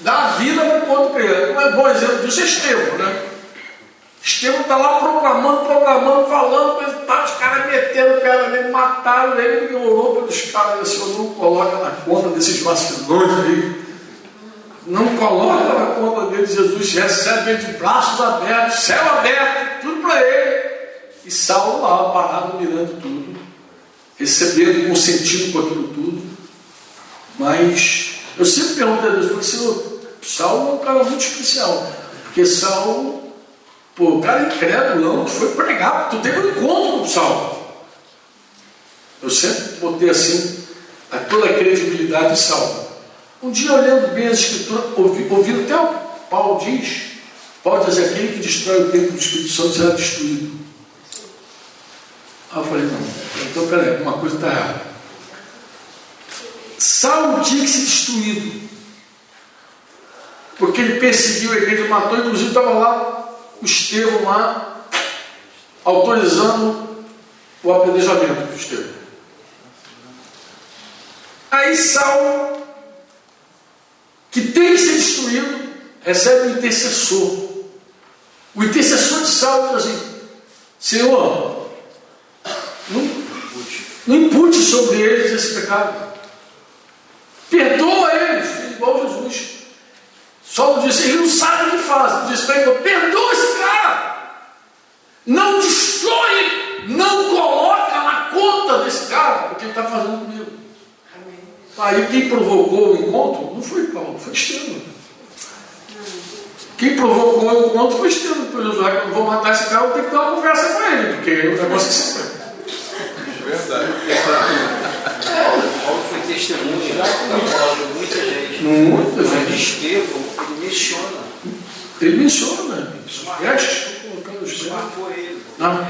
Dá vida para que o outro creia. Um é bom exemplo disso é Estevão, né? Estevão está lá proclamando, proclamando, falando, coisa tá, os caras metendo cara nele, mataram ele, ele orou pelos caras, o Senhor não coloca na conta desses vacilões aí não coloca na conta dele, Jesus recebe ele de braços abertos, céu aberto, tudo para ele. E Saulo lá, parado, mirando tudo, recebendo, consentindo com aquilo tudo. Mas eu sempre pergunto a Deus, porque Senhor, Saulo é um cara muito especial. Porque Saulo, pô, o cara é incrédulo, tu foi pregar, tu teve um encontro com Saulo. Eu sempre botei assim a toda a credibilidade de Saulo. Um dia, olhando bem as escrituras, ouvi, ouvindo até o Paulo diz, Paulo diz, aquele que destrói o templo do Espírito Santo será destruído. Aí eu falei, não, então peraí, uma coisa está errada. Saulo tinha que ser destruído. Porque ele perseguiu a igreja, matou, inclusive estava lá o Estevão lá, autorizando o apedrejamento do Estevão. Aí Saulo que tem que ser destruído, recebe o intercessor. O intercessor de Saulo diz assim: Senhor, não, não impute sobre eles esse pecado. Perdoa eles, igual Jesus. Saulo disse: Ele não sabe o que faz. Ele disse para Perdoa esse cara. Não destrói, não coloca na conta desse cara o que ele está fazendo. Aí quem provocou o encontro não foi Paulo, foi Estevão. Quem provocou o encontro foi Estevão. Depois já que eu não vou matar esse cara, eu tenho que dar uma conversa com ele, porque o negócio é. Verdade. Paulo foi testemunha da palavra de muita gente. Muita gente. Mas Estevão, ele menciona. Ele menciona. Vestes, colocando os Marcou ele. Não.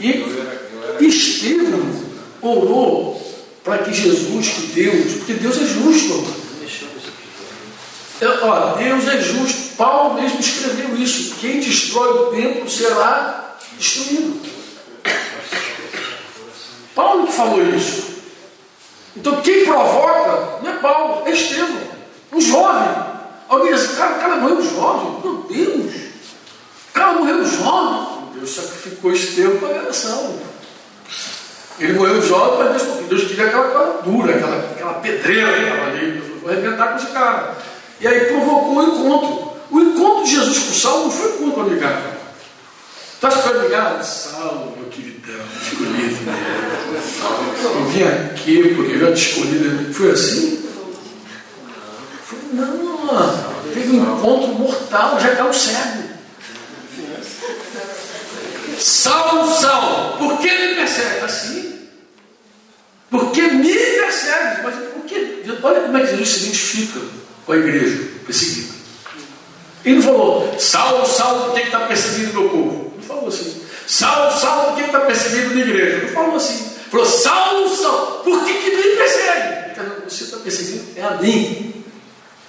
E Estevão orou para que Jesus, que Deus, porque Deus é justo. É, ó, Deus é justo. Paulo mesmo escreveu isso. Quem destrói o templo será destruído. Paulo que falou isso. Então quem provoca não é Paulo, é Estevão, um jovem. Alguém diz, cara, o cara morreu jovem. Meu Deus, o cara morreu jovem. Deus sacrificou Estevão para a geração. Ele morreu jovem, mas Deus, Deus queria aquela coisa dura, aquela, aquela pedreira que estava ali. Vou arrebentar com esse cara. E aí provocou o encontro. O encontro de Jesus com Saulo não foi um encontro amigável. Que foi ligado? Salve, meu queridão, escolhido. Eu vim aqui porque eu já te escolhi. Foi assim? Não, mano. Teve um encontro mortal, já caiu cego. Saulo, Saulo, por que me persegue? Assim? Porque me persegue. Mas por que? Olha como é que Jesus se identifica com a igreja perseguida. Ele não falou, Saulo, Saulo, por que está perseguindo meu povo? Não falou assim. Saulo, Saulo, por que está perseguindo a igreja? Não falou assim. Falou, Saulo, Saulo, por que, que me persegue? Porque você está perseguindo é a mim,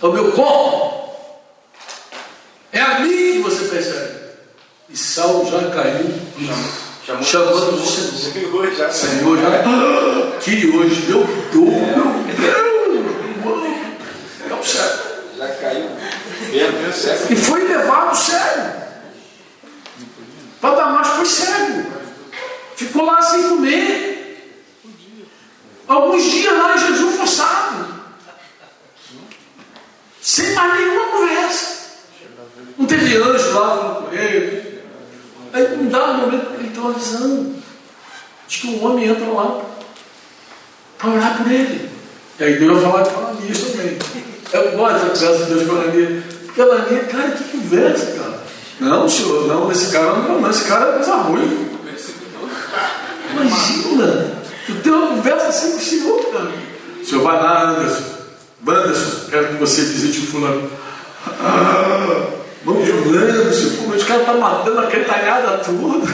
é o meu corpo. É a mim que você persegue. E Saulo já caiu, Chamou chamando o Senhor. Já Senhor já. Que hoje, meu Deus, meu Deus, é o céu. Já caiu. E foi levado cego. Para Damasco foi cego. Ficou lá sem comer. Alguns dias lá em jejum forçado. Sem mais nenhuma conversa. Não teve anjo lá falando com ele. Aí dá um momento ele tem uma visão. Diz que um homem entra lá para orar por ele. E aí Deus vai falar com Ananias também. Eu gosto da conversa de Deus com Ananias. Porque Ananias, cara, que conversa, cara. Não, senhor, não, esse cara não, não, esse cara é coisa ruim. Imagina, tu tem uma conversa assim com o senhor, cara. O senhor vai lá, Anderson. Anderson, quero que você visite o fulano. Ah, vamos fulano, senhor, pô, mas os caras estão matando a cantalhada toda.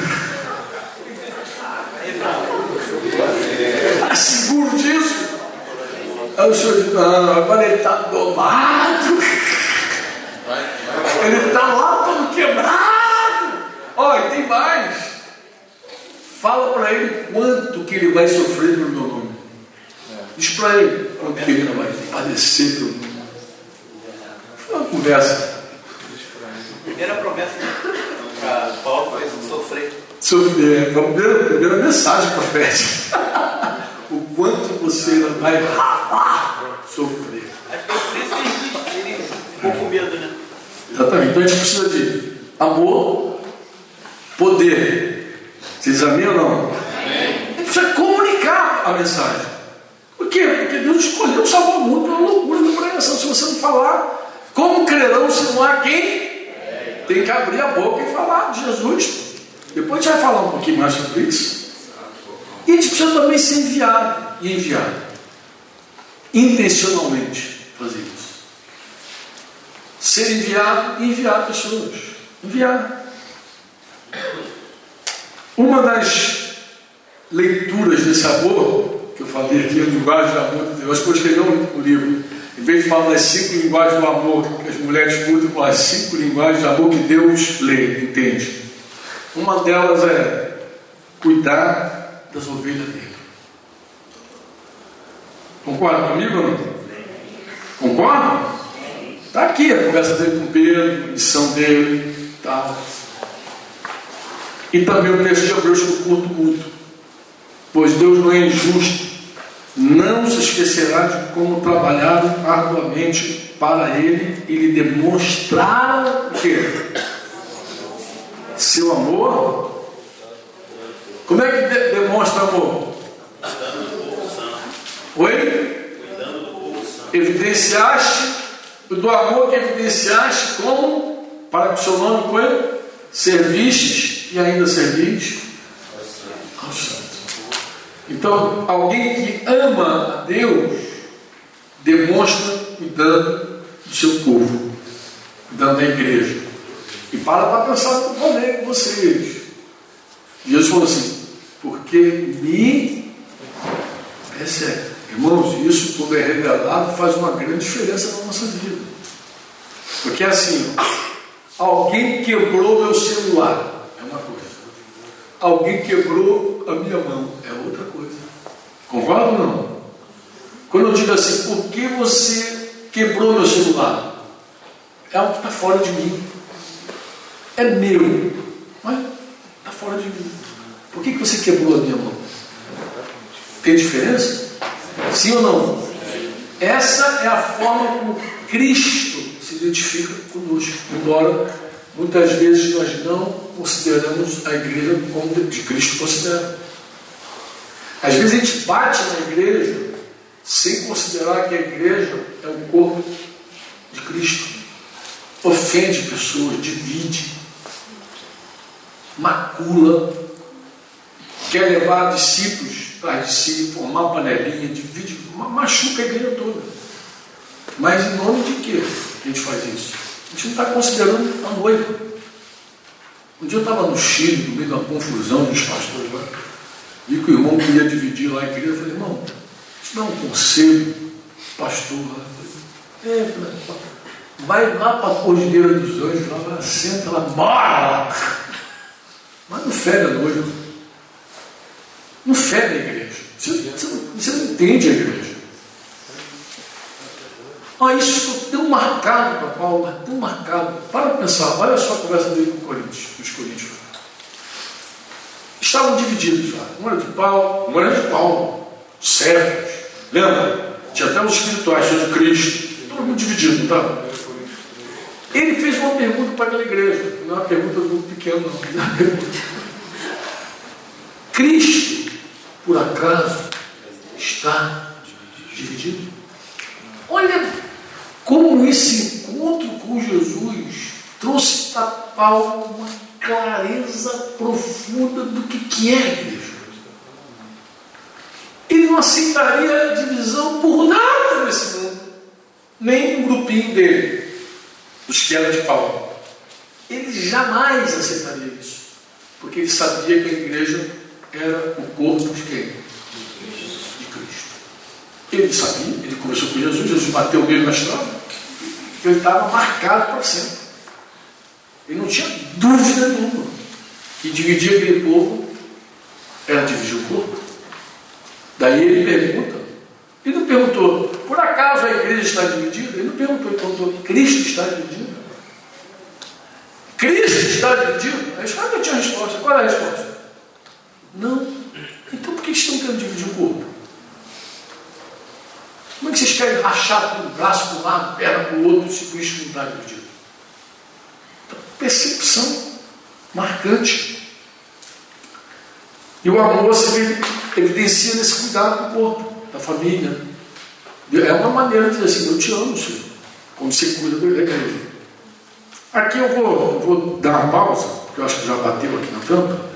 Está seguro disso? Aí o senhor diz, não, agora ele está domado. Ele está lá todo quebrado. Olha, tem mais. Fala para ele quanto que ele vai sofrer pelo meu nome. Diz para ele quanto que ele vai padecer pelo meu nome. Foi uma conversa. Primeira promessa para Paulo foi sofrer. Sofrer. Foi a primeira, a primeira mensagem profética. o quanto você vai sofrer. Acho que é por isso que ele, ficou com medo, né? Exatamente. Então a gente precisa de amor, poder. Vocês amém ou não? A gente precisa comunicar a mensagem. Por quê? Porque Deus escolheu salvar o mundo pela loucura da pregação. Se você não falar, como crerão se não há quem? Tem que abrir a boca e falar de Jesus. Depois a gente vai falar um pouquinho mais sobre isso. E a gente precisa também ser enviado e enviado. Intencionalmente fazer isso. Ser enviado e enviar pessoas. Enviar. Uma das leituras desse amor, que eu falei aqui, a linguagem do amor de Deus, depois escrevi um livro. Em vez de falar das cinco linguagens do amor, que as mulheres curtem com as cinco linguagens do amor que Deus lê, entende. Uma delas é cuidar das ovelhas dele. Concorda comigo ou não? Concorda? Está aqui a conversa dele com Pedro, a missão dele, tal. E também o texto de Hebreus que curto muito. Pois Deus não é injusto, não se esquecerá de como trabalharam arduamente para Ele e lhe demonstraram o quê? Seu amor. Como é que de demonstra amor? Oi? Evidenciaste do amor que evidenciaste como para que o seu nome foi servistes e ainda servis aos santos. Então, alguém que ama a Deus demonstra cuidando do seu povo, cuidando da igreja. E para para pensar que eu falei com vocês. Jesus falou assim, porque me persegue. Irmãos, isso quando é revelado faz uma grande diferença na nossa vida. Porque assim, alguém quebrou meu celular, é uma coisa. Alguém quebrou a minha mão, é outra coisa. Concorda ou não? Quando eu digo assim, por que você quebrou meu celular? É algo que está fora de mim. É meu, mas está fora de mim. Por que, que você quebrou a minha mão? Tem diferença? Sim ou não? Essa é a forma como Cristo se identifica conosco. Embora muitas vezes nós não consideramos a igreja como de Cristo considera. Às vezes a gente bate na igreja sem considerar que a igreja é o corpo de Cristo. Ofende pessoas, divide, macula, quer levar discípulos para si, formar panelinha, divide, machuca a igreja toda. Mas em nome de que a gente faz isso? A gente não está considerando a noiva. Um dia eu estava no Chile, no meio da confusão dos pastores lá, vi que o irmão queria dividir lá a igreja. Eu falei, irmão, isso não um conselho, pastor. É, vai lá para a Cordilheira dos Anjos, lá, senta lá, bora! Mas não fere a noiva. Não fere a igreja. Você, você, você não entende a igreja. Ah, isso ficou tão marcado para Paulo, tão marcado. Para pensar, olha só a conversa dele com Coríntios, os Coríntios. Estavam divididos lá. Um era de Paulo, um era de Paulo. Servos. Lembra? Tinha até os espirituais, tinha de Cristo. Todo mundo dividido, não estava? Ele fez uma pergunta para aquela igreja. Não é uma pergunta muito pequena, não. É. Cristo, por acaso, está dividido? Olha como esse encontro com Jesus trouxe para Paulo uma clareza profunda do que, que é a igreja. Ele não aceitaria divisão por nada nesse mundo, nem um grupinho dele, os que eram de Paulo. Ele jamais aceitaria isso, porque ele sabia que a igreja era o corpo de quem? De Cristo. Ele sabia, ele conversou com Jesus, Jesus bateu nele na estrada, ele estava marcado para sempre. Ele não tinha dúvida nenhuma que dividir aquele povo era dividir o corpo. Daí ele pergunta, ele não perguntou, por acaso a igreja está dividida? Ele não perguntou, ele perguntou, Cristo está dividido? Cristo está dividido? A escola tinha resposta. Qual é a resposta? Não. Então por que estão querendo dividir o corpo? Como é que vocês querem rachar por um braço para um lado, perna para o outro, se Cristo não está dividido? Percepção marcante. E o amor se evidencia nesse cuidado do corpo, da família. É uma maneira de dizer assim, eu te amo, Senhor, como você cuida da igreja. Aqui eu vou, vou dar uma pausa, porque eu acho que já bateu aqui na tampa.